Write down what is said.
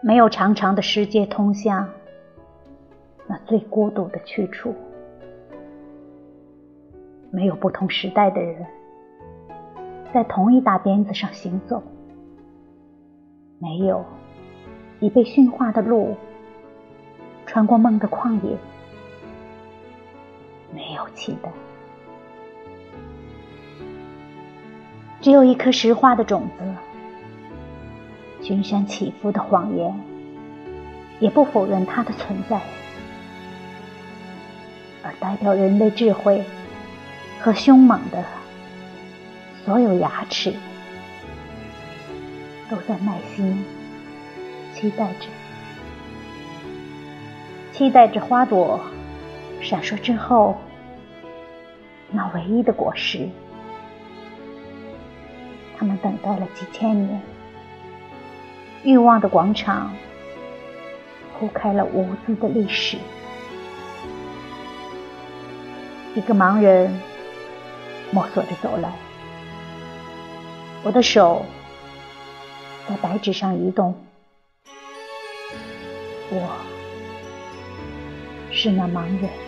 没有长长的石阶通向那最孤独的去处，没有不同时代的人在同一大鞭子上行走，没有已被驯化的鹿穿过梦的旷野，没有期待。只有一颗石化的种子，群山起伏的谎言，也不否认它的存在，而代表人类智慧和凶猛的所有牙齿，都在耐心期待着，期待着花朵闪烁之后那唯一的果实。他们等待了几千年，欲望的广场铺开了无字的历史。一个盲人摸索着走来，我的手在白纸上移动。我是那盲人。